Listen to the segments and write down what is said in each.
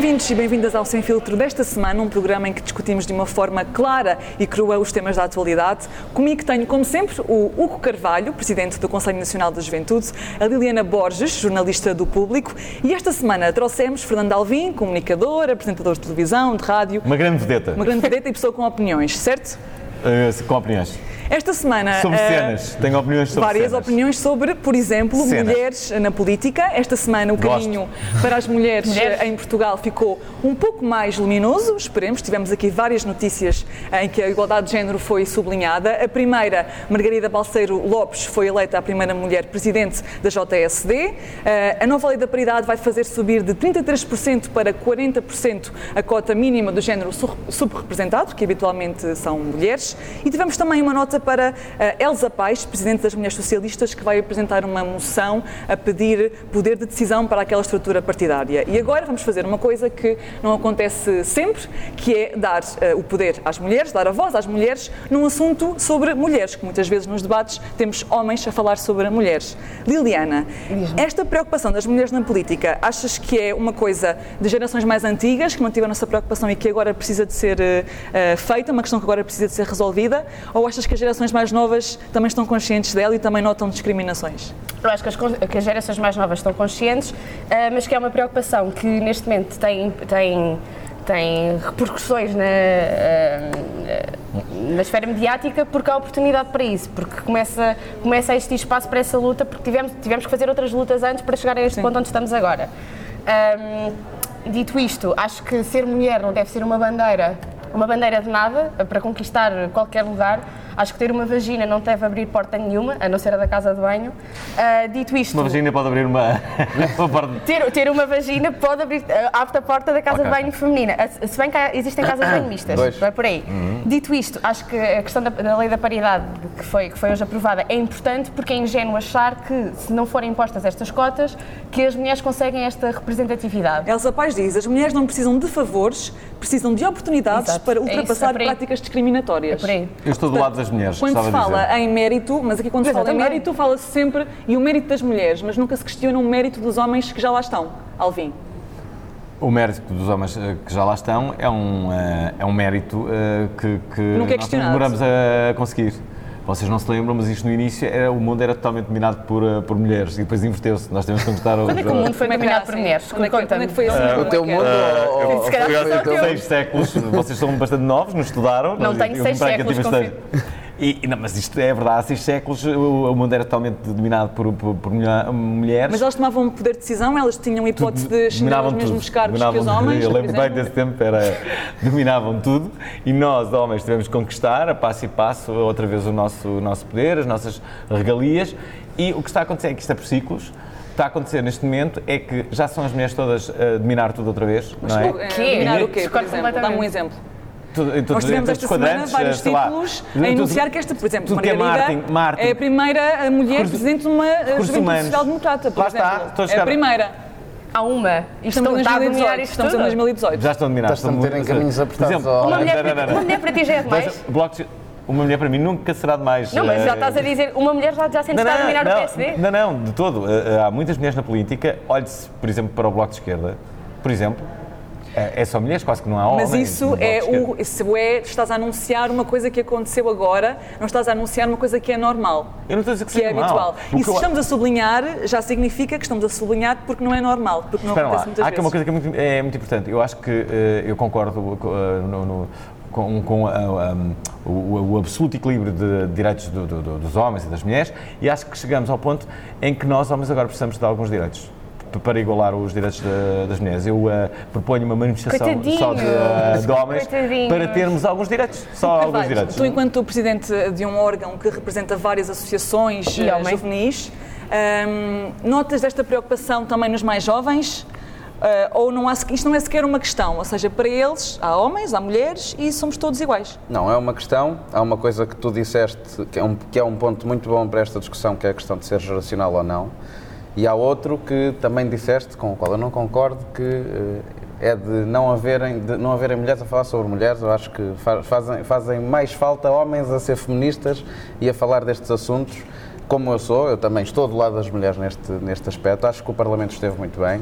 Bem-vindos e bem-vindas ao Sem Filtro desta semana, um programa em que discutimos de uma forma clara e crua os temas da atualidade. Comigo tenho, como sempre, o Hugo Carvalho, presidente do Conselho Nacional da Juventude, a Liliana Borges, jornalista do Público, e esta semana trouxemos Fernando Alvim, comunicador, apresentador de televisão, de rádio. Uma grande vedeta. Uma grande vedeta e pessoa com opiniões, certo? Uh, com opiniões. Esta semana. Sobre uh, cenas. Tenho opiniões sobre Várias cenas. opiniões sobre, por exemplo, Cena. mulheres na política. Esta semana o Gosto. caminho para as mulheres, Mulheres. eh, em Portugal ficou um pouco mais luminoso. Esperemos. Tivemos aqui várias notícias eh, em que a igualdade de género foi sublinhada. A primeira, Margarida Balseiro Lopes, foi eleita a primeira mulher presidente da JSD. Eh, a nova lei da paridade vai fazer subir de 33% para 40% a cota mínima do género subrepresentado, que habitualmente são mulheres. E tivemos também uma nota para eh, Elsa Paes, presidente das Mulheres Socialistas, que vai apresentar uma moção a pedir poder de decisão para aquela estrutura partidária. E agora vamos fazer uma coisa que não acontece sempre, que é dar eh, o poder às mulheres, dar a voz às mulheres num assunto sobre mulheres, que muitas vezes nos debates temos homens a falar sobre mulheres. Liliana, esta preocupação das mulheres na política, achas que é uma coisa de gerações mais antigas, que não tiveram essa preocupação e que agora precisa de ser eh, feita, uma questão que agora precisa de ser resolvida, ou achas que as gerações mais novas também estão conscientes dela e também notam discriminações? Eu acho que as, que as gerações mais novas estão conscientes, ah, mas que é uma preocupação que neste momento tem, tem, tem repercussões na, ah, na esfera mediática porque há oportunidade para isso, porque começa, começa a existir espaço para essa luta, porque tivemos, tivemos que fazer outras lutas antes para chegar a este ponto onde estamos agora. Ahm, dito isto, acho que ser mulher não deve ser uma bandeira, uma bandeira de nada para conquistar qualquer lugar. Acho que ter uma vagina não deve abrir porta nenhuma, a não ser a da casa de banho. Ah, dito isto, Uma vagina pode abrir uma, uma porta. ter, ter uma vagina pode abrir ah, abre a porta da casa Ok. de banho feminina. Ah, Se bem que existem casas de banho mistas, Dois. não é por aí. Dito isto, acho que a questão da, da lei da paridade, que foi, que foi hoje aprovada, é importante porque é ingênuo achar que, se não forem impostas estas cotas, que as mulheres conseguem esta representatividade. Elsa Paz diz: as mulheres não precisam de favores, precisam de oportunidades Exato. para É isso, ultrapassar é por aí. práticas discriminatórias. É por aí. Eu estou do lado das mulheres. Quando se fala dizer. em mérito, mas aqui quando se Mas fala em mérito, fala-se sempre e o mérito das mulheres, mas nunca se questiona o mérito dos homens que já lá estão. Alvin. O mérito dos homens eh, que já lá estão é um, eh, é um mérito eh, que, que Nunca é nós demoramos a conseguir. Vocês não se lembram, mas isto no início era, o mundo era totalmente dominado por, eh, por mulheres e depois inverteu-se. Nós temos que conquistar Quando é que o mundo foi é dominado por assim? mulheres? Quando é que, quando é que foi assim? O Como é teu que é? mundo ou- ou Se calhar o teu seis séculos, vocês são bastante novos, não estudaram. Não tenho seis séculos, E, não, mas isto é verdade, há seis séculos o, o mundo era totalmente dominado por, por, por mulher- mulheres. Mas elas tomavam um poder de decisão, elas tinham a hipótese de dominavam aos mesmos tudo. cargos que os homens. Eu lembro bem desse tempo, era, dominavam tudo e nós, homens, tivemos que conquistar a passo e passo outra vez o nosso, o nosso poder, as nossas regalias e o que está a acontecer é que isto é por ciclos. O que está a acontecer neste momento é que já são as mulheres todas a dominar tudo outra vez, Mas não é? o- eh, Quê? dominar o quê, por exemplo? Dá-me um exemplo. Tudo- todos- Nós tivemos em esta semana quadrantes, vários lá, títulos tudo- a enunciar que esta, por exemplo, tudo é Margarida marketing, marketing. é a primeira mulher Recursos- presidente de uma eh, juventude social-democrata, por Lá está, exemplo. estou a é a chegar- primeira. Há uma. Estamos não está a 2018. dominar isto Estamos em tudo. 2018. Já estão dominados. Estás-te a meter em estão caminhos Por apertados, exemplo, ó. Uma não, mulher, não, não, não. uma mulher para ti já é demais? Uma mulher para mim nunca será demais. Não, mas já Eh, estás a dizer, uma mulher já, já sente está a dominar o PSD? Não, não, de todo. Eh, eh, Há muitas mulheres na política. Olhe-se, por exemplo, para o Bloco de Esquerda. Por exemplo, eh, é só mulheres, quase que não há homens. Mas isso é o. Isso é. Estás a anunciar uma coisa que aconteceu agora, não estás a anunciar uma coisa que é normal. Eu não estou a dizer que Que é seja habitual. mal. E se eu- estamos a sublinhar, já significa que estamos a sublinhar porque não é normal, porque não Espera lá, acontece muitas há aqui vezes. uma coisa que é muito, é muito importante. Eu acho que eh, eu concordo eh, no- no- com, com a- o, o absoluto equilíbrio de direitos do- do- do- dos homens e das mulheres e acho que chegamos ao ponto em que nós, homens, agora precisamos de alguns direitos para igualar os direitos da- das mulheres. Eu eh, proponho uma manifestação só de, Coitadinhos, de homens para termos alguns direitos, só alguns direitos. Tu, enquanto presidente de um órgão que representa várias associações E eh, juvenis, hum, notas desta preocupação também nos mais jovens? Eh, ou não há, isto não é sequer uma questão, ou seja, para eles há homens, há mulheres e somos todos iguais. Não, é uma questão. Há uma coisa que tu disseste que é, um, que é um ponto muito bom para esta discussão, que é a questão de ser geracional ou não. E há outro que também disseste, com o qual eu não concordo, que eh, é de não haverem, de não haverem mulheres a falar sobre mulheres. Eu acho que fa- fazem, fazem mais falta homens a ser feministas e a falar destes assuntos. Como eu sou, eu também estou do lado das mulheres neste, neste aspecto. Acho que o Parlamento esteve muito bem.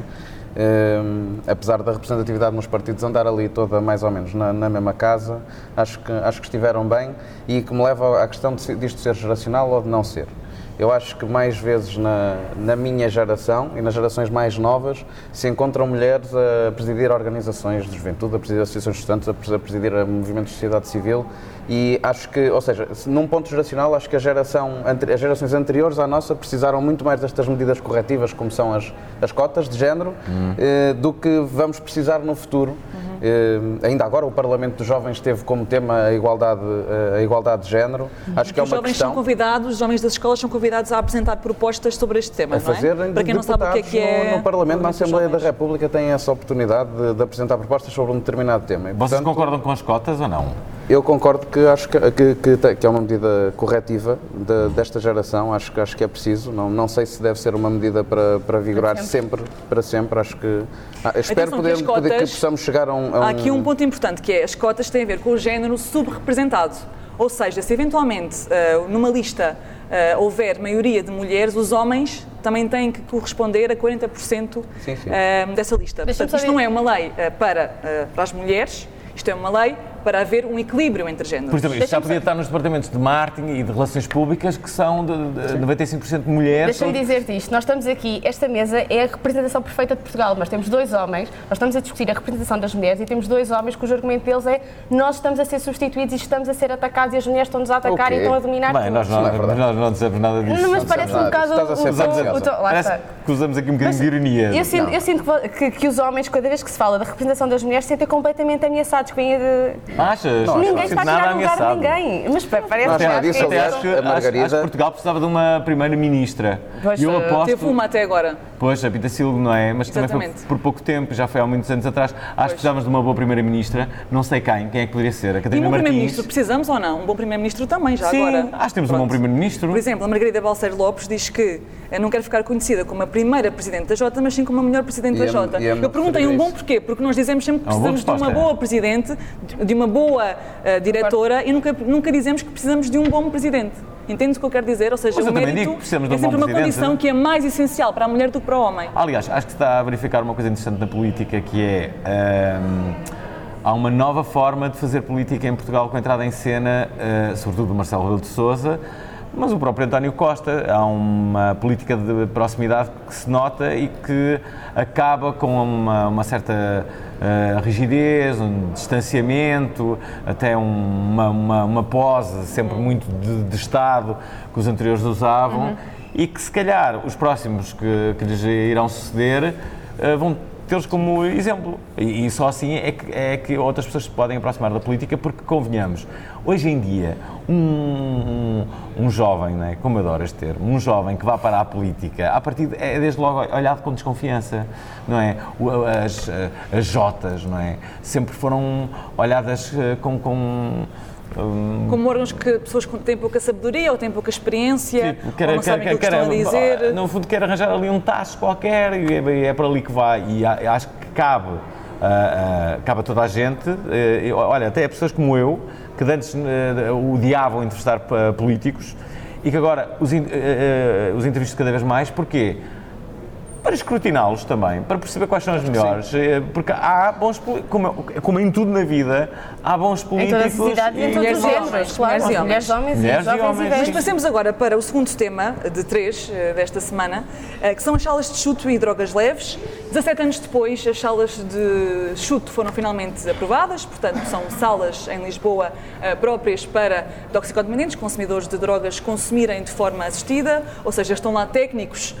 Um, apesar da representatividade nos partidos andar ali toda mais ou menos na, na, mesma casa, acho que, acho que estiveram bem e que me leva à questão de, disto ser geracional ou de não ser. Eu acho que mais vezes na, na minha geração e nas gerações mais novas se encontram mulheres a presidir organizações de juventude, a presidir associações de estudantes, a presidir movimentos de sociedade civil e acho que, ou seja, num ponto geracional, acho que a geração, as gerações anteriores à nossa precisaram muito mais destas medidas corretivas, como são as, as cotas de género, uhum. eh, do que vamos precisar no futuro. Uhum. Eh, ainda agora o Parlamento dos Jovens teve como tema a igualdade, eh, a igualdade de género. Uhum. Acho que é uma os jovens questão... são convidados, os jovens das escolas são convidados a apresentar propostas sobre este tema, a fazer, não é? Para quem não sabe o que é que é... No, no Parlamento, na Assembleia da República, têm essa oportunidade de, de, apresentar propostas sobre um determinado tema. E, Vocês concordam com as cotas ou não? Eu concordo que acho que, que, que, que é uma medida corretiva de, desta geração, acho, acho que é preciso. Não, não sei se deve ser uma medida para, para vigorar sempre. sempre. para sempre. Acho que. Ah, espero poder, que, cotas, poder, que possamos chegar a um, a um. Há aqui um ponto importante que é as cotas têm a ver com o género subrepresentado. Ou seja, se eventualmente uh, numa lista uh, houver maioria de mulheres, os homens também têm que corresponder a 40% sim, sim. Uh, dessa lista. Portanto, isto não é uma lei para, para as mulheres, isto é uma lei para haver um equilíbrio entre géneros. Por exemplo, isto já podia estar nos departamentos de marketing e de relações públicas que são de, de 95% de mulheres. Deixa-me dizer-te isto, nós estamos aqui, esta mesa é a representação perfeita de Portugal, nós temos dois homens, nós estamos a discutir a representação das mulheres e temos dois homens cujo argumento deles é nós estamos a ser substituídos e estamos a ser atacados e as mulheres estão-nos a atacar e estão a dominar Bem, nós não, não, é nós não dizemos nada disso. Não, mas parece um bocado... Parece que usamos aqui um bocadinho de ironia. Eu sinto, eu sinto que, que, os homens, cada vez que se fala da representação das mulheres, se sentem completamente ameaçados, que vêm de... Achas? ninguém está a tirar lugar de ninguém. Mas parece não, não, disso, aliás, acho, que, a Margarida... acho, que Portugal precisava de uma primeira-ministra. Eu eh, aposto... Teve uma até agora. Pois, a Pita Silva, não é? Mas Exatamente. também foi por pouco tempo, já foi há muitos anos atrás. Acho pois. que precisávamos de uma boa primeira-ministra. Não sei quem, quem é que poderia ser? A Catarina e um bom primeiro-ministro, precisamos ou não? Um bom primeiro-ministro também, já Sim, agora. acho que temos Pronto. um bom primeiro-ministro. Por exemplo, a Margarida Balseiro Lopes diz que eu não quero ficar conhecida como a primeira Presidente da Jota, mas sim como a melhor Presidente e da Jota. Eu pergunto em um bom porquê? Porque nós dizemos sempre que é precisamos de uma boa Presidente, de uma boa uh, diretora e nunca, nunca dizemos que precisamos de um bom Presidente. Entende o que eu quero dizer? Ou seja, o mérito é sempre uma condição que é mais essencial para a mulher do que para o homem. Aliás, acho que está a verificar uma coisa interessante na política que é. Um, há uma nova forma de fazer política em Portugal com a entrada em cena, uh, sobretudo do Marcelo Rebelo de Sousa, mas o próprio António Costa. Há uma política de proximidade que se nota e que acaba com uma, uma certa uh, rigidez, um distanciamento, até uma, uma, uma pose sempre muito de, de, Estado que os anteriores usavam uhum. e que se calhar os próximos que, que lhes irão suceder uh, vão tê-los como exemplo. E, e, só assim é que, é que outras pessoas se podem aproximar da política, porque convenhamos, hoje em dia, um, um, um jovem, né, como adoro este um jovem que vá para a política, a partir é desde logo olhado com desconfiança, não é? As, as Jotas, não é? Sempre foram olhadas eh, com, com como órgãos que pessoas têm pouca sabedoria ou têm pouca experiência, tipo, quer, ou não quer, sabem quer, o que quer, estão a dizer. No fundo, quer arranjar ali um tacho qualquer e é, é para ali que vai. E acho que cabe, uh, uh, cabe a toda a gente. Uh, olha, até pessoas como eu, que antes odiavam entrevistar políticos e que agora os, os entrevisto cada vez mais. Porquê? Para escrutiná-los também, para perceber quais são os melhores, Sim. Eh, porque há bons como, como em tudo na vida, há bons políticos em toda a e em todos os géneros, claro, mulheres, mulheres, homens mulheres e, homens. E Mas passemos agora para o segundo tema de três eh, desta semana, eh, que são as salas de chuto e drogas leves. 17 anos depois, as salas de chuto foram finalmente aprovadas, portanto, são salas em Lisboa próprias para toxicodependentes, consumidores de drogas consumirem de forma assistida, ou seja, estão lá técnicos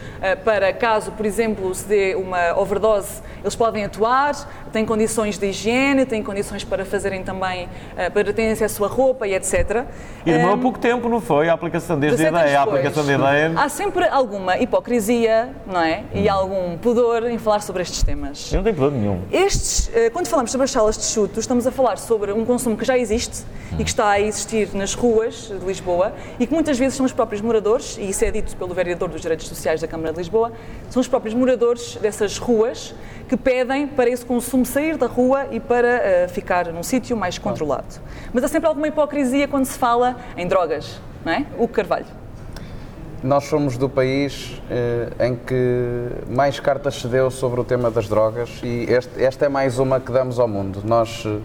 para caso, por exemplo, se dê uma overdose, eles podem atuar, têm condições de higiene, têm condições para fazerem também, eh, para terem acesso à roupa e etc. E demorou um, pouco tempo, não foi? A aplicação desde a ideia, a aplicação da ideia. Há sempre alguma hipocrisia, não é? E hum. algum pudor em falar sobre estes temas. Eu não tenho pudor nenhum. Estes, eh, quando falamos sobre as salas de chuto, estamos a falar sobre um consumo que já existe hum. e que está a existir nas ruas de Lisboa e que muitas vezes são os próprios moradores, e isso é dito pelo vereador dos Direitos Sociais da Câmara de Lisboa, são os próprios moradores dessas ruas que pedem para esse consumo sair da rua e para uh, ficar num sítio mais controlado. Mas há sempre alguma hipocrisia quando se fala em drogas, não é? O Carvalho. nós somos do país eh, em que mais cartas se deu sobre o tema das drogas e este, esta é mais uma que damos ao mundo. Nós, eh,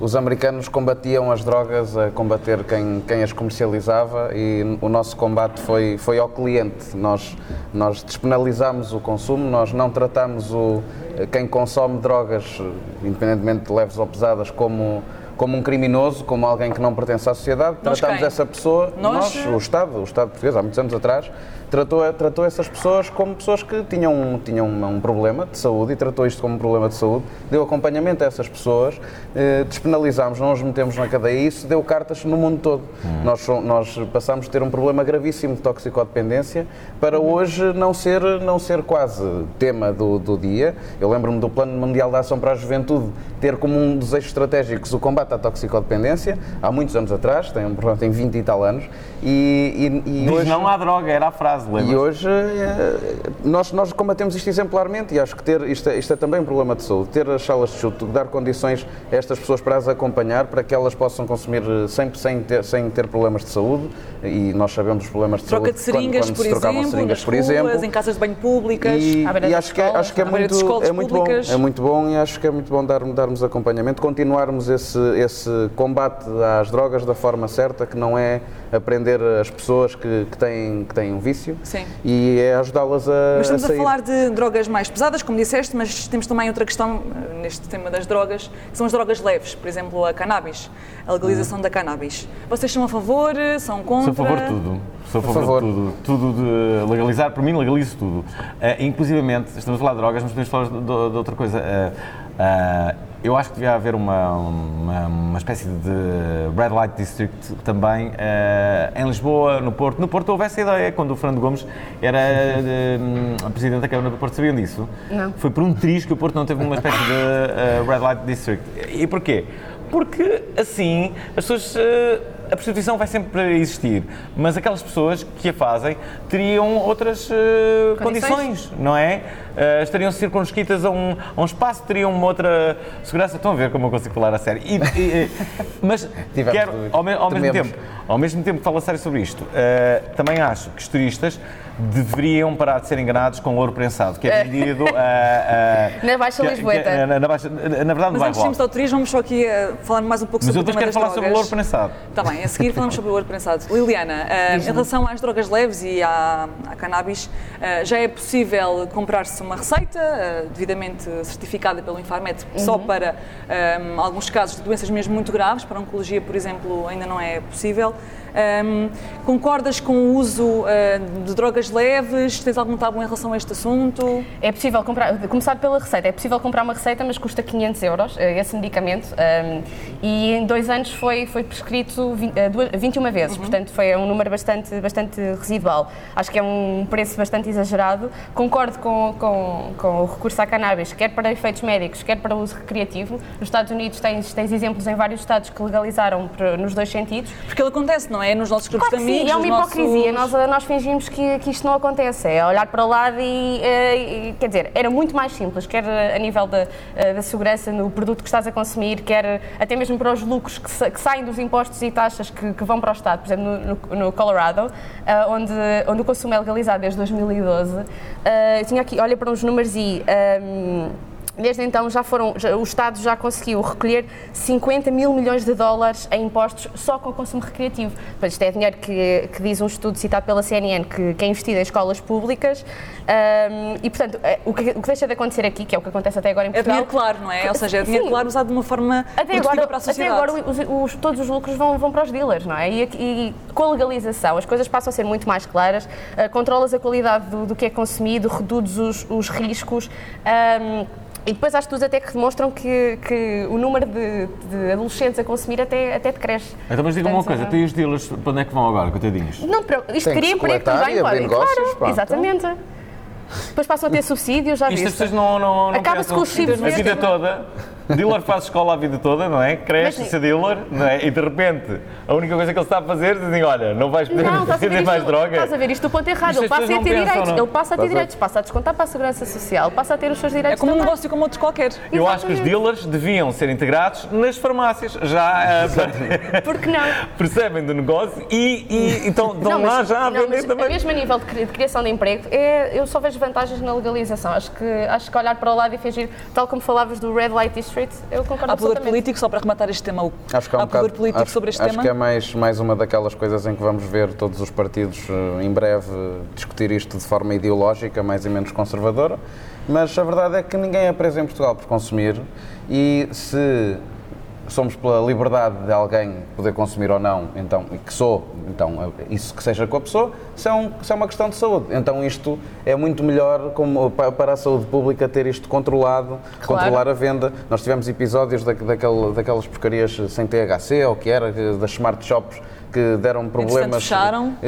os americanos combatiam as drogas a combater quem, quem as comercializava e o nosso combate foi, foi ao cliente. Nós, nós despenalizamos o consumo, nós não tratamos o, quem consome drogas, independentemente de leves ou pesadas, como como um criminoso, como alguém que não pertence à sociedade, Nós tratamos quem? essa pessoa, Nós, nós, o Estado, o Estado português, há muitos anos atrás, tratou, tratou essas pessoas como pessoas que tinham, tinham um problema de saúde e tratou isto como um problema de saúde, deu acompanhamento a essas pessoas, eh, despenalizámos, não os metemos na cadeia e isso deu cartas no mundo todo. Nós, so- nós passámos de ter um problema gravíssimo de toxicodependência para hoje não ser, não ser quase tema do, do dia. Eu lembro-me do Plano Mundial de Ação para a Juventude ter como um dos eixos estratégicos o combate à toxicodependência, há muitos anos atrás, tem, tem 20 e tal anos, e, e, e Diz hoje... não há droga, era a frase, lembra? E hoje eh, nós, nós combatemos isto exemplarmente e acho que ter, isto, é, isto é também um problema de saúde. Ter as salas de chuto, dar condições a estas pessoas para as acompanhar, para que elas possam consumir eh, sempre sem ter, sem ter problemas de saúde e nós sabemos dos problemas de Troca saúde de seringas, quando, quando por exemplo, seringas, nas por ruas, exemplo. em casas de banho públicas. E, à beira e acho, que é, escolas, acho que é muito, é muito bom, é muito bom e acho que é muito bom dar, darmos acompanhamento, continuarmos esse, esse combate às drogas da forma certa, que não é aprender as pessoas que, que, têm, que têm um vício Sim. e é ajudá-las a, Mas estamos a, sair. falar de drogas mais pesadas, como disseste, mas temos também outra questão eh, neste tema das drogas, que são as drogas leves, por exemplo, a cannabis, a legalização da cannabis. Vocês são a favor, são contra? Sou a favor de tudo. Sou a favor, favor. de tudo. Tudo de legalizar, por mim, legalizo tudo. Uh, inclusivamente, estamos a falar de drogas, mas podemos falar de, de outra coisa. Uh, uh, eu acho que devia haver uma, uma, uma espécie de Red Light District também uh, em Lisboa, no Porto. No Porto houve essa ideia, quando o Fernando Gomes era uh, presidente da Câmara do Porto. Sabiam disso? Não. Foi por um triz que o Porto não teve uma espécie de uh, Red Light District. E porquê? Porque assim as pessoas. A prostituição vai sempre existir, mas aquelas pessoas que a fazem teriam outras uh, condições. Condições. não é? Uh, estariam circunscritas a um, a um espaço, teriam uma outra segurança. Estão a ver como eu consigo falar a sério. E- e- mas Tivemos quero, ao, me- ao mesmo tempo, ao mesmo tempo que falo a sério sobre isto, uh, também acho que os turistas deveriam parar de ser enganados com ouro prensado, que é vendido uh, uh, Na Baixa que- que- Lisboeta. na, na Baixa- na verdade, no Mas antes de irmos ao turismo, vamos só aqui a falar mais um pouco Mas sobre eu o depois tema quero das falar sobre o ouro drogas. prensado. Está bem, a seguir falamos sobre o ouro prensado. Liliana, ah, em relação às drogas leves e à, à cannabis, ah, já é possível comprar-se uma receita devidamente certificada pelo Infarmed só para ah, alguns casos de doenças mesmo muito graves, para a oncologia, por exemplo, ainda não é possível. Ah, concordas com o uso de drogas leves? Tens algum tabu em relação a este assunto? É possível comprar, começar pela receita, é possível comprar uma receita, mas custa 500 euros eh, esse medicamento um, e em dois anos foi, foi prescrito vi- eh, duas- 21 vezes, portanto foi um número bastante, bastante residual. Acho que é um preço bastante exagerado. Concordo com, com, com o recurso à cannabis, quer para efeitos médicos, quer para uso recreativo. Nos Estados Unidos tens, tens exemplos em vários estados que legalizaram nos dois sentidos. Porque ele acontece, não é? Nos nossos grupos Claro de amigos, sim, é uma hipocrisia. nossos- Nós, nós fingimos que, que isto não acontece. É olhar para o lado e, eh, e, quer dizer, era muito mais simples, quer a nível da, eh, da segurança no produto que estás a consumir, quer até mesmo para os lucros que, sa- que saem dos impostos e taxas que, que vão para o Estado. Por exemplo, no, no- Colorado, eh, onde, onde o consumo é legalizado desde 2012, eh, eu tinha aqui, olha para uns números e. ehm, Desde então já foram, já- o Estado já conseguiu recolher 50 mil milhões de dólares em impostos só com o consumo recreativo. Pois isto é dinheiro que, que diz um estudo citado pela CNN que, que é investido em escolas públicas ahm, e, portanto, eh, o que, o que deixa de acontecer aqui, que é o que acontece até agora em É Portugal... dinheiro claro, não é? Ou seja, é dinheiro Sim. claro usado de uma forma Até agora, para a até sociedade. agora os- os- todos os lucros vão, vão para os dealers, não é? E, e com a legalização as coisas passam a ser muito mais claras, eh, controlas a qualidade do, do que é consumido, reduzes os, os riscos. ahm, e depois há estudos até que demonstram que, que o número de, de adolescentes a consumir até, até decresce. Então, mas diga-me uma coisa, tem os dealers, para onde é que vão agora, coitadinhos? Não, pero- isto Tem que cria emprego também, abrir claro, pá, então. exatamente. Depois passam a ter subsídios, já Isto as viste? pessoas não, não, não Acaba-se com os chips a vida toda. Dealer faz escola a vida toda, não é? Cresce Mas- a ser dealer, não é? E de repente, a única coisa que ele está a fazer é dizer, olha, não vais poder Não, vender mais droga. estás a ver isto do ponto errado. Isto Ele as passa a ter pensam, direitos. não? Ele passa a ter direitos, passa a descontar para a Segurança Social, passa a ter os seus É direitos como um também. negócio como outro qualquer. Eu acho que os Exatamente. dealers deviam ser integrados nas farmácias. Já eh, Por que não? percebem do negócio e, e então estão Não, lá já a vender mas também. mesmo a nível de, cri- de criação de emprego, é, eu só vejo vantagens na legalização. Acho que, acho que olhar para o lado e fingir, tal como falavas do Red Light District, eu concordo Há poder político, só para rematar este tema, o- Acho que há um há poder bocado- político acho, sobre este acho tema? que é mais, mais uma daquelas coisas em que vamos ver todos os partidos eh, em breve discutir isto de forma ideológica, mais e menos conservadora, mas a verdade é que ninguém é preso em Portugal por consumir e se somos pela liberdade de alguém poder consumir ou não, então, e que sou, então isso que seja com a pessoa, isso é, um- é uma questão de saúde. Então isto é muito melhor como, pa- para a saúde pública ter isto controlado, Claro. controlar a venda. Nós tivemos episódios da, daquele, daquelas porcarias sem THC, ou o que era, das smart shops, que deram problemas fecharam. e,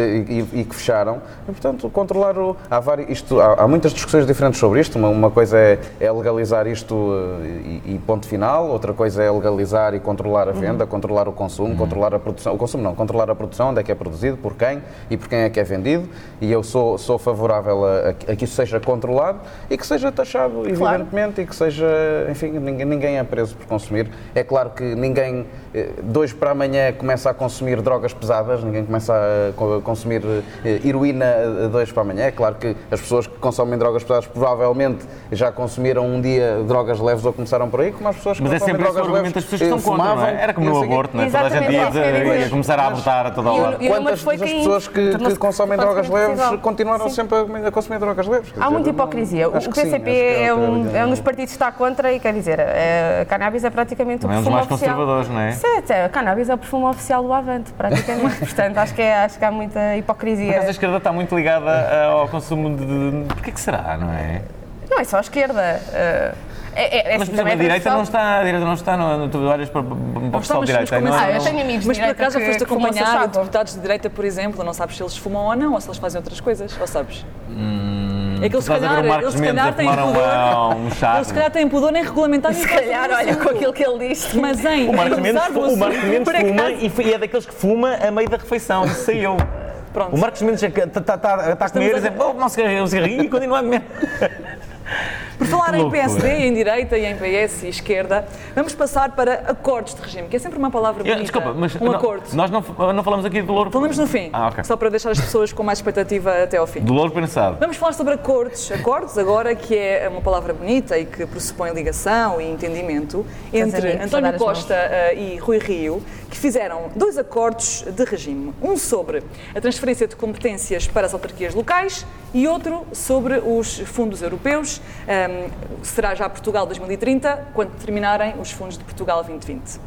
e- e que fecharam. E, portanto, controlar o. Há, vários, isto, há, há muitas discussões diferentes sobre isto. Uma, uma coisa é, é legalizar isto eh, e, e ponto final, outra coisa é legalizar e controlar a venda, controlar o consumo, controlar a produção. O consumo não, controlar a produção, onde é que é produzido, por quem e por quem é que é vendido. E eu sou, sou favorável a, a que- a que isso seja controlado e que seja taxado, evidentemente, e que seja. Enfim, ninguém, ninguém é preso por consumir. É claro que ninguém, eh, de hoje para amanhã, começa a consumir drogas pesadas, ninguém começa a co- consumir eh, heroína eh, de hoje para amanhã. É claro que as pessoas que consomem drogas pesadas provavelmente já consumiram um dia drogas leves ou começaram por aí, como as pessoas que Mas é consomem sempre drogas leves. pessoas que estão contra, não é? Era como no aborto, não é? Toda a gente ia, é ia começar a abortar a toda a E hora. e Quantas foi das pessoas que, que consomem drogas leves possível. continuaram Sim. sempre a, a consumir drogas leves? Há dizer, muita não- hipocrisia. O PCP é, um, eu- é um dos partidos que está contra e quer dizer, é, a cannabis é praticamente o Não é um dos perfume mais oficial. conservadores, não é? Sim, é, a cannabis é o perfume oficial do Avante, praticamente. Portanto, acho que, é, acho que há muita hipocrisia. acaso a esquerda está muito ligada eh, ao consumo de. Porquê que será, não é? Não é só a esquerda. eh, é, é, é Mas, assim, por exemplo, também a é direita não está, a direita não está, no, no, tu olhas para, para o pessoal de direita, não Ah, é? eu tenho amigos de Mas por acaso foste acompanhar deputados de direita, por exemplo, não sabes se eles fumam ou não, ou se eles fazem outras coisas, ou sabes? É que eles se calhar, eles se calhar têm um- pudor, um charme. eles se calhar têm pudor nem regulamentar Se calhar, olha, com aquilo que ele disse. Mas em, O Marcos Mendes, o Marcos Mendes fuma e, e é daqueles que fuma a meio da refeição. Isso saiu. Pronto. O Marcos Mendes está a comer e a- diz, oh, não um cigarrinho e continua a comer. Por falar em. PSD, em direita e em PS e esquerda, vamos passar para acordos de regime, que é sempre uma palavra bonita. Desculpa, mas um não- acordo. nós não, não falamos aqui do louro. Falamos no fim, Ah, ok. só para deixar as pessoas com mais expectativa até ao fim. Do louro pensado. Vamos falar sobre acordos. Acordos, agora, que é uma palavra bonita e que pressupõe ligação e entendimento entre amigos, António Costa eh, e Rui Rio, que fizeram dois acordos de regime. Um sobre a transferência de competências para as autarquias locais e outro sobre os fundos europeus. Será já Portugal 2030, quando terminarem os fundos de Portugal 2020.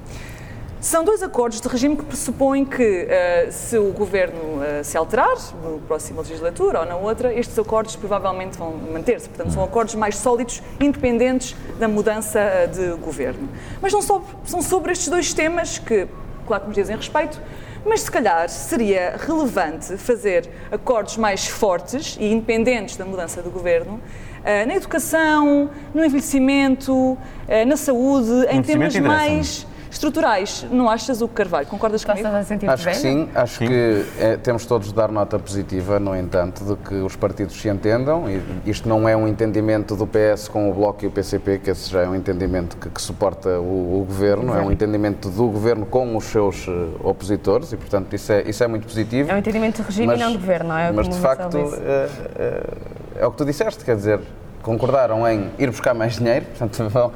São dois acordos de regime que pressupõem que, eh, se o governo eh, se alterar, na próxima legislatura ou na outra, estes acordos provavelmente vão manter-se. Portanto, são acordos mais sólidos, independentes da mudança eh, de governo. Mas não só, são sobre estes dois temas que, claro que nos dizem respeito, mas se calhar seria relevante fazer acordos mais fortes e independentes da mudança do governo na educação, no envelhecimento, eh, na saúde, em temas interessa-me. mais estruturais. Não achas, o Carvalho? Concordas Estás comigo? a sentir Acho que sim, acho que é, temos todos de dar nota positiva, no entanto, de que os partidos se entendam. E isto não é um entendimento do PS com o Bloco e o PCP, que esse já é um entendimento que, que suporta o, o governo, é um entendimento do governo com os seus eh, opositores e, portanto, isso é, isso é muito positivo. É um entendimento de regime e não de governo, não é? Mas, de o facto, eh, eh, é o que tu disseste, quer dizer, concordaram em ir buscar mais dinheiro, portanto, vão-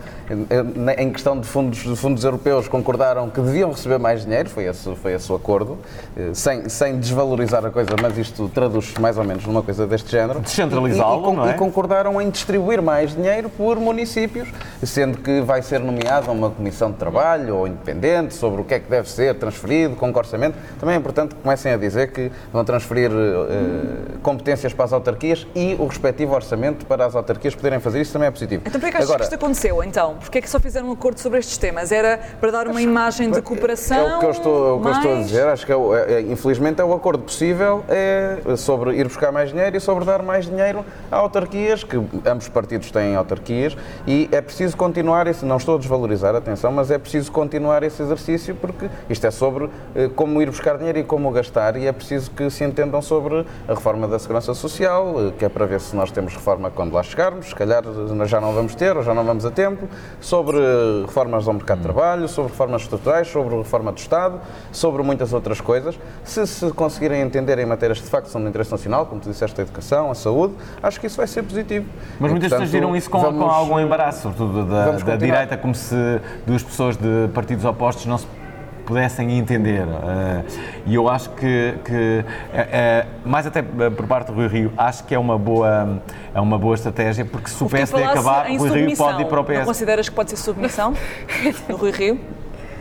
em- questão de fundos, de fundos europeus, concordaram que deviam receber mais dinheiro, foi esse, foi esse o acordo, eh, sem, sem desvalorizar a coisa, mas isto traduz mais ou menos numa coisa deste género. Descentralizá-lo, E- e, con- é? e concordaram em distribuir mais dinheiro por municípios, sendo que vai ser nomeada uma comissão de trabalho ou independente sobre o que é que deve ser transferido, com que orçamento. Também é importante que comecem a dizer que vão transferir eh, competências para as autarquias e o respectivo orçamento para as autarquias autarquias poderem fazer isso também é positivo. Então porquê que achas que isto aconteceu, então? Porquê que só fizeram um acordo sobre estes temas? Era para dar uma imagem de cooperação? É o que eu estou, é o que eu estou a mais- dizer, acho que é, é- é- infelizmente é o acordo possível é sobre ir buscar mais dinheiro e sobre dar mais dinheiro a autarquias, que ambos os partidos têm autarquias, e é preciso continuar esse, não estou a desvalorizar, atenção, mas é preciso continuar esse exercício porque isto é sobre eh, como ir buscar dinheiro e como o gastar e é preciso que se entendam sobre a reforma da Segurança Social, eh, que é para ver se nós temos reforma quando lá chegarmos, se calhar já não vamos ter ou já não vamos a tempo, sobre reformas ao mercado de trabalho, sobre reformas estruturais, sobre reforma do Estado, sobre muitas outras coisas. Se se conseguirem entender em matérias que de facto são de interesse nacional, como tu disseste, a educação, a saúde, acho que isso vai ser positivo. Mas E, muitas pessoas viram isso com, vamos- com algum embaraço, sobretudo da, da direita, como se duas pessoas de partidos opostos não se pudessem entender. Eh, E eu acho que, que eh, eh, mais até por parte do Rui Rio, acho que é uma boa, é uma boa estratégia, porque se o PSD acabar, o Rui Rio pode ir para o Não PS. consideras que pode ser submissão do Rui Rio?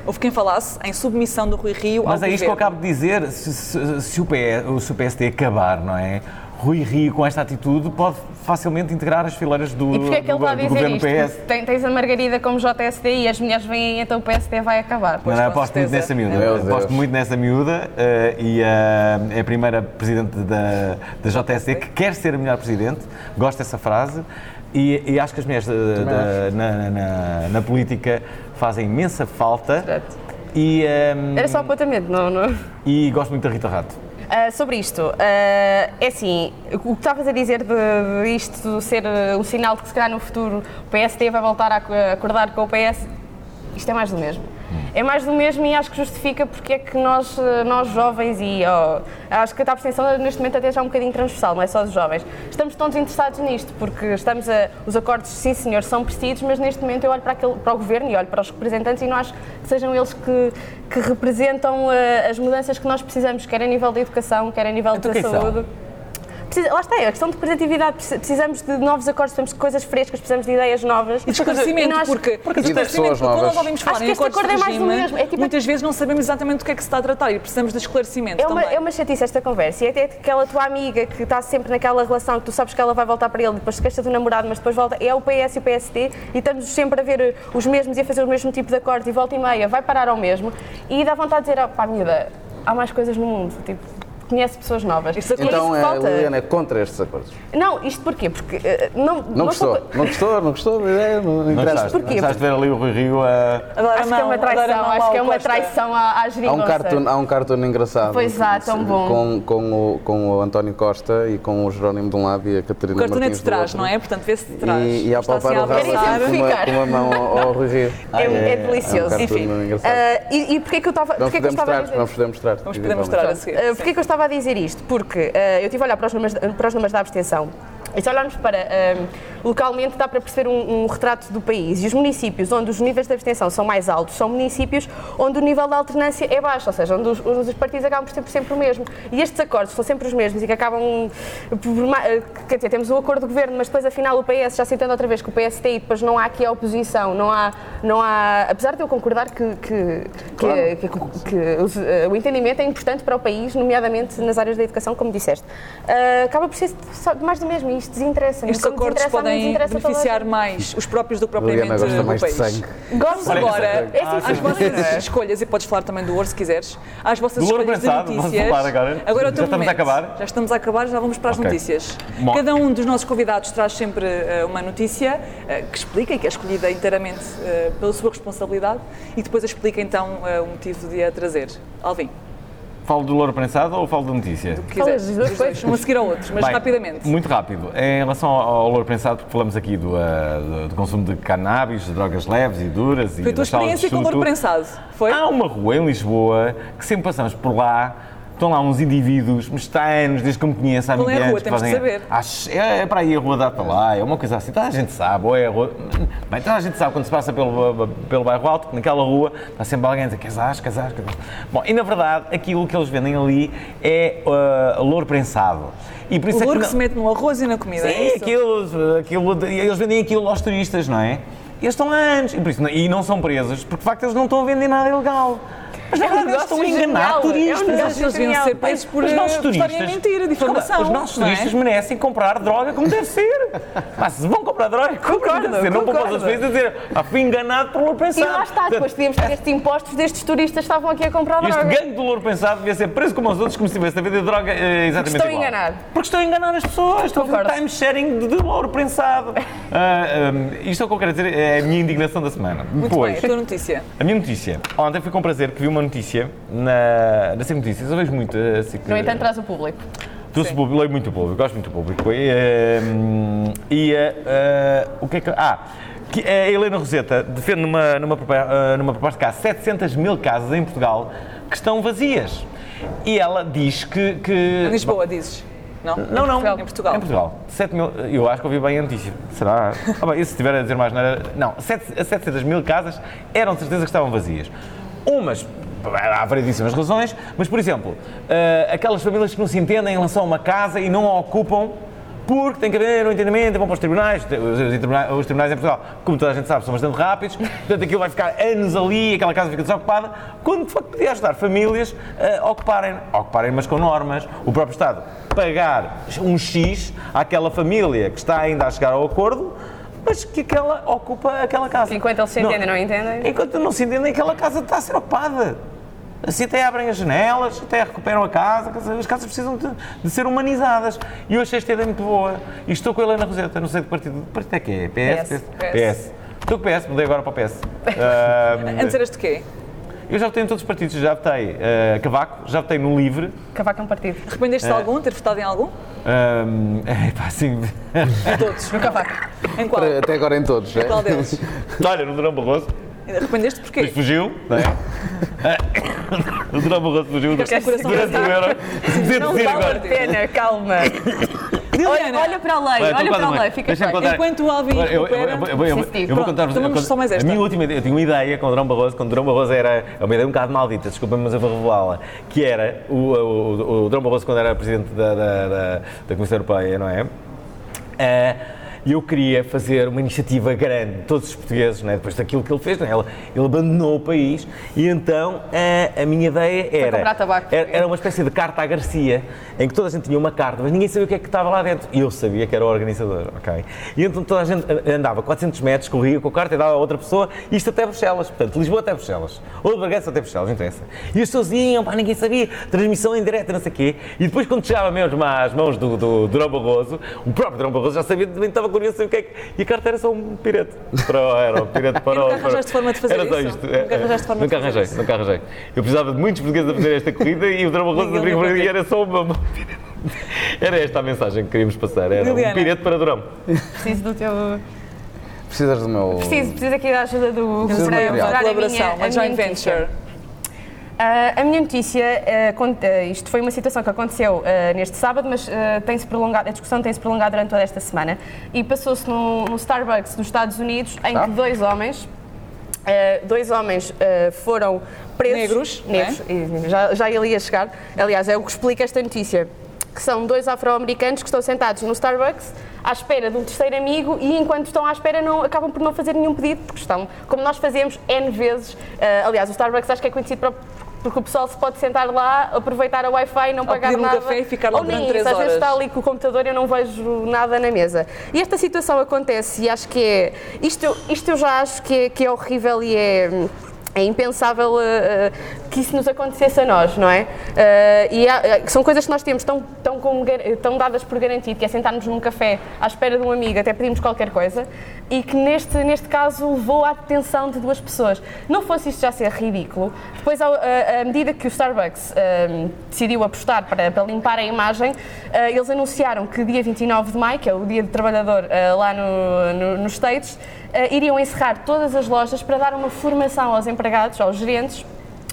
Houve quem falasse em submissão do Rui Rio Mas ao é isto que eu governo. acabo de dizer, se, se- se o PS, se o PSD acabar, não é? Rui Rio, com esta atitude, pode facilmente integrar as fileiras do, E porquê é que ele do, está a do governo isto? PS. Tem, tens a Margarida como JSD e as mulheres vêm então o PSD vai acabar. Pois, Não, não, aposto muito certeza. nessa miúda. Meu aposto Deus. muito nessa miúda eh, e eh, é a primeira presidente da, da JSD que quer ser a melhor presidente. Gosto dessa frase. E, e acho que as mulheres eh, da- na, na- na política fazem imensa falta. Certo. E, eh, Era só apontamento, não, não. e gosto muito da Rita Rato. Ah, sobre isto, ah, é assim, o que estavas a dizer de, de isto ser ah, um sinal de que se calhar no futuro o PSD vai voltar a acordar com o PS, isto é mais do mesmo. É mais do mesmo e acho que justifica porque é que nós, ah, nós jovens e ó, acho que a abstenção neste momento até já é um bocadinho transversal, não é só dos jovens, estamos todos interessados nisto porque estamos a, os acordos, sim senhor, são precisos, mas neste momento eu olho para, aquele, para o governo e olho para os representantes e não acho que sejam eles que, que representam ah, as mudanças que nós precisamos, quer a nível da educação, quer a nível Então da são? Precisa- lá está, é a questão de. Preci- Precisamos de novos acordos, precisamos de coisas frescas, precisamos de ideias novas. E de esclarecimento, nós- porque, porque E de esclarecimento, quando nós ouvimos falar Acho em que este acordos de acordo é regime, mesmo. É tipo- muitas vezes não sabemos exatamente do que é que se está a tratar e precisamos de esclarecimento É uma, também. é uma chatice esta conversa. E até aquela tua amiga que está sempre naquela relação que tu sabes que ela vai voltar para ele, depois se queixa do namorado, mas depois volta. É o PS e o PSD e estamos sempre a ver os mesmos e a fazer o mesmo tipo de acordos e volta e meia vai parar ao mesmo. E dá vontade de dizer, oh, pá, miúda, há mais coisas no mundo. Tipo, conhece pessoas novas. Isso é Então a falta. Liliana é contra estes acordos. Não, isto porquê? Porque eh, não, Não gostou, sou- não gostou, não gostou da ideia, não Não interessa. gostaste, Porquê? não gostaste de ver ali o Rui Rio a. A dar a Acho que é uma a a traição, lá acho que é uma Costa. traição à, à Há um, geringonça. cartoon, há um cartoon engraçado. Pois há, tão bom. Com, com, o, com o António Costa e com o Jerónimo de um lado e a O Catarina cartão é Martins de do trás, não é? Portanto, vê-se de trás. E, e a assim palpar o a rabo assim com uma, exemplificar. com uma mão ao, Rui Rio. É, é delicioso. É um cartoon Enfim. Ah, e, porquê que eu estava Vamos poder a mostrar, vamos poder mostrar. Vamos poder mostrar a seguir. Uh, Porquê que eu estava a dizer isto? Porque uh, eu estive a olhar para os números, para os números da abstenção e se olharmos para um, localmente dá para perceber um, um retrato do país e os municípios onde os níveis de abstenção são mais altos são municípios onde o nível de alternância é baixo, ou seja, onde os, onde os partidos acabam por ser sempre o mesmo. E estes acordos são sempre os mesmos e que acabam por, ma- uh, quer dizer, temos o acordo de governo, mas depois afinal o PS, já citando outra vez que o PSD e depois não há aqui a oposição, não há, não há apesar de eu concordar que, que, que, que- que os- uh, o entendimento é importante para o país, nomeadamente nas áreas da educação, como disseste. Uh, acaba por ser só mais do mesmo e isto desinteressa. Estes acordos podem beneficiar mais os próprios do que propriamente o mais de país. sangue. Gosto Olha, Agora, É assim, às vossas escolhas, e podes falar também do ouro se quiseres, às vossas Do ouro escolhas de notícias. falar agora. é o Já estamos a momento. acabar? Já estamos a acabar, já vamos para as Ok. notícias. Bom. Cada um dos nossos convidados traz sempre eh, uma notícia eh, que explica e que é escolhida inteiramente eh, pela sua responsabilidade e depois explica então o motivo de a trazer. Alvin, Falo do louro prensado ou falo da notícia? o que quiseres. dois, um a seguir ao outro, mas Bem, rapidamente. Muito rápido. Em relação ao, ao louro prensado, porque falamos aqui do, ah, do- do consumo de cannabis, de drogas leves e duras. Foi e a tua experiência com o louro prensado, foi? Há uma rua em Lisboa que sempre passamos por lá. Estão lá uns indivíduos, mas está há anos, desde que me conheço, há Qual é a 20 rua? anos, que Temos saber. Acho- é, é para aí a rua da Atalaia, é uma coisa assim, toda a gente sabe, ou é a rua. Bem, toda a gente sabe quando se passa pelo, pelo bairro alto, que naquela rua está sempre alguém a dizer casais, casais, casais. Bom, e na verdade, aquilo que eles vendem ali é uh, louro prensado. E por O isso é louro que que não- se mete no arroz e na comida, é Sim, isso? aquilo, aquilo, eles vendem aquilo aos turistas, não é? E eles estão há anos, e, por isso, e não são presos, porque de facto eles não estão a vender nada ilegal. Mas na É um verdade estão a enganar turistas. é um negócio eles deviam genial. ser presos por Os eh, nossos por estarem turistas. a mentir, a difamação. Os nossos não é? turistas merecem comprar droga como deve ser. Mas se vão comprar droga, como deve ser. Não para os outros países a dizer, ah, fui enganado por louro E pensado. lá está, depois podíamos ter estes impostos destes turistas que estavam aqui a comprar Este droga. gangue do louro pensado devia ser preso como os outros, como se tivesse a vender droga eh, exatamente estão igual. enganar. Porque estão a enganar as pessoas. Estão a fazer Concordo. time sharing de, de louro prensado. Ah, ah, isto é o que eu quero dizer, é a minha indignação da semana. Muito Depois, bem, a tua notícia. a minha notícia. Ontem fui com prazer que vi uma notícia na, na SIC Notícias. Eu vejo muito a SIC. No entanto, traz o público. Trouxe público, leio muito o público, gosto muito do público. E, eh, e eh, o que é que. Ah, que a Helena Roseta defende numa, numa, eh, numa proposta que há 700 mil casas em Portugal que estão vazias. E ela diz que. que Em Lisboa, dizes? Não? não, não. Em Portugal. Em Portugal. 7 mil, eu acho que ouvi bem a notícia. Será? Ah, bem, e se estiver a dizer mais nada. Não, 7, 700 mil casas eram de certeza que estavam vazias. Umas, há variedíssimas razões, mas, por exemplo, eh, aquelas famílias que não se entendem em relação a uma casa e não a ocupam porque tem que haver um entendimento, vão para os tribunais. Os, tribunais. os tribunais em Portugal, como toda a gente sabe, são bastante rápidos, portanto aquilo vai ficar anos ali, aquela casa fica desocupada, quando de facto podia ajudar famílias a ocuparem, ocuparem, mas com normas, o próprio Estado pagar um X àquela família que está ainda a chegar ao acordo, mas que aquela ocupa aquela casa. Enquanto eles se entendem, não entendem. Enquanto não se entendem, aquela casa está a ser ocupada. Assim até abrem as janelas, até recuperam a casa, as casas precisam de, de ser humanizadas. E eu achei esta ideia muito boa. E estou com a Helena Roseta, não sei de que partido. Que partido é que é? PS? PS. PS. Estou com o PS, mudei agora para o PS. Ah, Antes eras de quê? eu já votei em todos os partidos, já votei ah, Cavaco, já votei no Livre. Cavaco é um partido. Arrependeste de algum? Ter votado em algum? Ah, é pá, assim. Em todos. No Cavaco. Em qual? Até agora em todos, é? Qual deles? Olha, no Durão Barroso, Arrependeste porquê? fugiu, não é? o Durão Barroso fugiu durante o euro. Não vale a. Pena, calma. Olha, Liliana, olha para a lei, Olha, olha para a lei, bem. fica contar. Enquanto o Alvin eu, eu, recupera- eu, eu, eu, eu, vou contar-vos então só mais a esta. minha última ideia. Eu tinha uma ideia com o Durão Barroso, quando o Durão Barroso era. É uma ideia um bocado maldita, desculpa mas eu vou revelá-la. Que era o, o, o, o Durão Barroso, quando era presidente da, da, da, da Comissão Europeia, não é? Eh, E eu queria fazer uma iniciativa grande, todos os portugueses, não é? depois daquilo que ele fez, não é? ele, ele abandonou o país e então a, a minha ideia era, tabaco. era, era uma espécie de carta à Garcia, em que toda a gente tinha uma carta, mas ninguém sabia o que é que estava lá dentro. E eu sabia que era o organizador, ok? E então toda a gente andava 400 metros, corria com a carta e dava a outra pessoa, isto até Bruxelas, portanto, Lisboa até Bruxelas, ou de Bragança até Bruxelas, não interessa. E as pessoas iam, pá, ninguém sabia, transmissão em direto, não sei o quê. E depois, quando chegava mesmo às mãos do, do, Durão Barroso, o próprio Durão Barroso já sabia, também estava curioso saber o que é que. E a carta era só um pirete. Para, o- era um pirete para E nunca o- para- arranjaste forma de fazer era só isto. Nunca arranjaste forma de nunca fazer arranjei, isso? nunca arranjei. Eu precisava de muitos portugueses a fazer esta corrida e o Barroso Ninguém abriu e era só uma. Era esta a mensagem que queríamos passar. Era Liliana. um pirete para Durão. Preciso do teu. Precisas do meu. Preciso, preciso aqui da ajuda do Preciso de para material. Uma mostrar a joint venture. Ah, a minha notícia, ah, isto foi uma situação que aconteceu ah, neste sábado, mas tem-se prolongado, a discussão tem-se prolongado durante toda esta semana e passou-se no, no Starbucks dos Estados Unidos, em que dois homens, ah, dois homens ah, foram presos. Negros, é? Negros, e já, já ele ia chegar. Aliás, é o que explica esta notícia. Que são dois afro-americanos que estão sentados no Starbucks à espera de um terceiro amigo e enquanto estão à espera não, acabam por não fazer nenhum pedido, porque estão, como nós fazemos N vezes, ah, aliás, o Starbucks acho que é conhecido para porque o pessoal se pode sentar lá, aproveitar a Wi-Fi, não pagar pedir um nada. café e ficar lá Ou nem durante isso, às vezes está ali com o computador e eu não vejo nada na mesa. E esta situação acontece e acho que é. Isto, isto eu já acho que é, que é horrível e é. É impensável eh, eh, que isso nos acontecesse a nós, não é? Eh, e há- são coisas que nós temos tão, tão, como tão dadas por garantido, que é sentarmos num café à espera de um amigo, até pedimos qualquer coisa, e que neste, neste caso levou à detenção de duas pessoas. Não fosse isto já ser ridículo, depois, ao- a medida que o Starbucks eh, decidiu apostar para, para limpar a imagem, eles anunciaram que dia 29 de maio, que é o dia do trabalhador lá no, no- nos States, iriam encerrar todas as lojas para dar uma formação aos empregados, aos gerentes,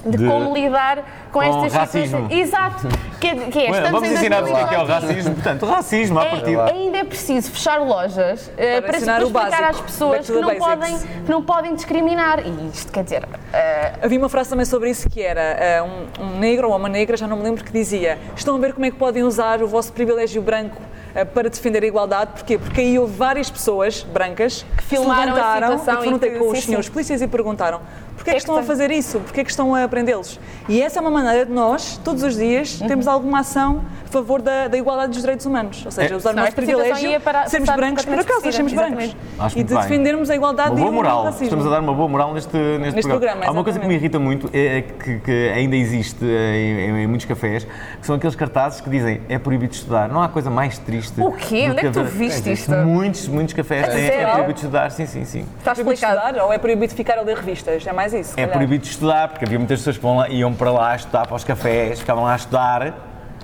de, De- como lidar com, com estas racismo. situações. Exato. Que, é- que é, estamos Vamos em ensinar-vos o que é, é o 2018. racismo. Portanto, racismo à É, partida. ainda é preciso fechar lojas eh, Para para, ensinar para explicar básico. às pessoas que não, podem, que não podem discriminar. E isto quer dizer, eh, Havia uma frase também sobre isso que era eh, um, um negro ou uma negra, já não me lembro, que dizia estão a ver como é que podem usar o vosso privilégio branco eh, para defender a igualdade. Porquê? Porque aí houve várias pessoas brancas que filmaram a se levantaram situação e com os senhores polícias e perguntaram Porquê é que estão a fazer isso? Porquê é que estão a aprendê-los? E essa é uma maneira de nós, todos os dias, Uhum. termos alguma ação a favor da, da igualdade dos direitos humanos. Ou seja, É. usar o nosso privilégio, para- sermos brancos por acaso, sermos brancos. Acho E de defendermos a igualdade Uma e boa o moral. racismo. Estamos a dar uma boa moral neste, neste, Neste programa, Há uma coisa que me irrita muito, é, é que, que ainda existe em, em- em muitos cafés, que são aqueles cartazes que dizem é proibido estudar. Não há coisa mais triste. O quê? Onde é que tu viste isto? Muitos, muitos cafés têm é proibido estudar. Sim, sim, sim. Está É explicado. estudar ou é proibido ficar a ler revistas? É mais isso. É calhar. proibido estudar, porque havia muitas pessoas que lá, iam para lá estudar para os cafés, ficavam lá a estudar.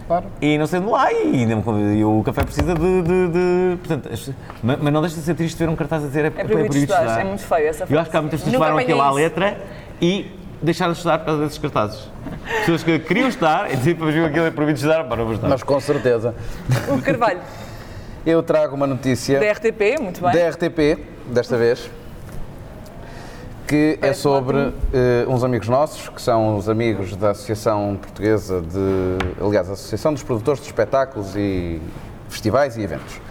Claro. E não sendo lá, e, e o café precisa de. de- de- portanto, as- mas, mas não deixa de ser triste ver um cartaz a dizer é, É proibido estudar. É muito feio essa Eu acho que há frase. muitas pessoas que levaram aquilo à letra e deixaram de estudar por causa desses cartazes. Pessoas que queriam estudar e diziam para ver aquilo é proibido estudar, para não vou estudar. Mas com certeza. O Carvalho, Eu trago uma notícia da RTP, muito bem. da RTP, desta vez, que é sobre eh, uns amigos nossos, que são os amigos da Associação Portuguesa de. Aliás, a Associação dos Produtores de Espetáculos e Festivais e Eventos.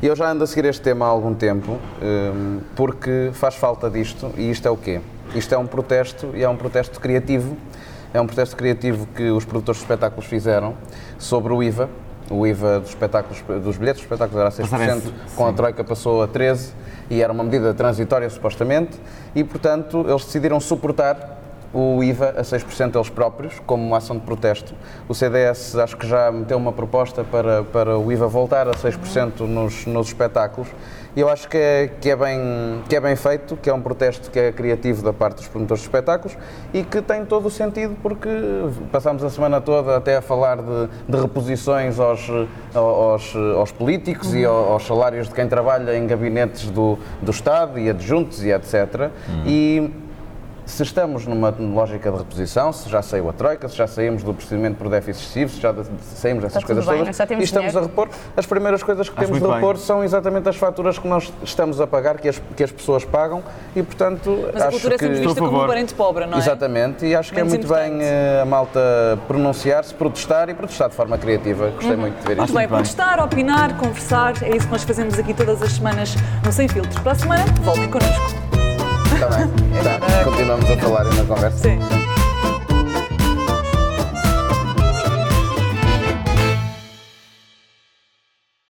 E eu já ando a seguir este tema há algum tempo, eh, porque faz falta disto, e isto é o quê? Isto é um protesto, e é um protesto criativo, é um protesto criativo que os produtores de espetáculos fizeram sobre o IVA. O IVA dos, espetáculos, dos bilhetes dos espetáculos era a 6%, Passarem-se, com a. Troika passou a 13% e era uma medida transitória supostamente e, portanto, eles decidiram suportar o IVA a 6% eles próprios, como uma ação de protesto. O CDS acho que já meteu uma proposta para, para o IVA voltar a 6% nos, nos espetáculos e eu acho que é, que, é bem, que é bem feito, que é um protesto que é criativo da parte dos promotores de espetáculos e que tem todo o sentido porque passámos a semana toda até a falar de, de reposições aos, aos, aos políticos e ao- aos salários de quem trabalha em gabinetes do, do Estado e adjuntos e etc. E se estamos numa lógica de reposição, se já saiu a troika, se já saímos do procedimento por déficit excessivo, se já saímos dessas coisas bem, todas e estamos dinheiro. a repor, as primeiras coisas que Acho temos de muito repor bem. são exatamente as faturas que nós estamos a pagar, que as, que as pessoas pagam e, portanto, Mas a acho cultura é que... sempre vista a como um parente pobre, não é? Exatamente, e acho que Menos é muito bem importante. eh, a malta pronunciar-se, protestar e protestar de forma criativa. Gostei muito de ver Muito isto. bem, bem. protestar, opinar, conversar, é isso que nós fazemos aqui todas as semanas no Sem Filtros. Para a semana, voltem connosco. Está bem, tá. continuamos a falar e na conversa. Sim.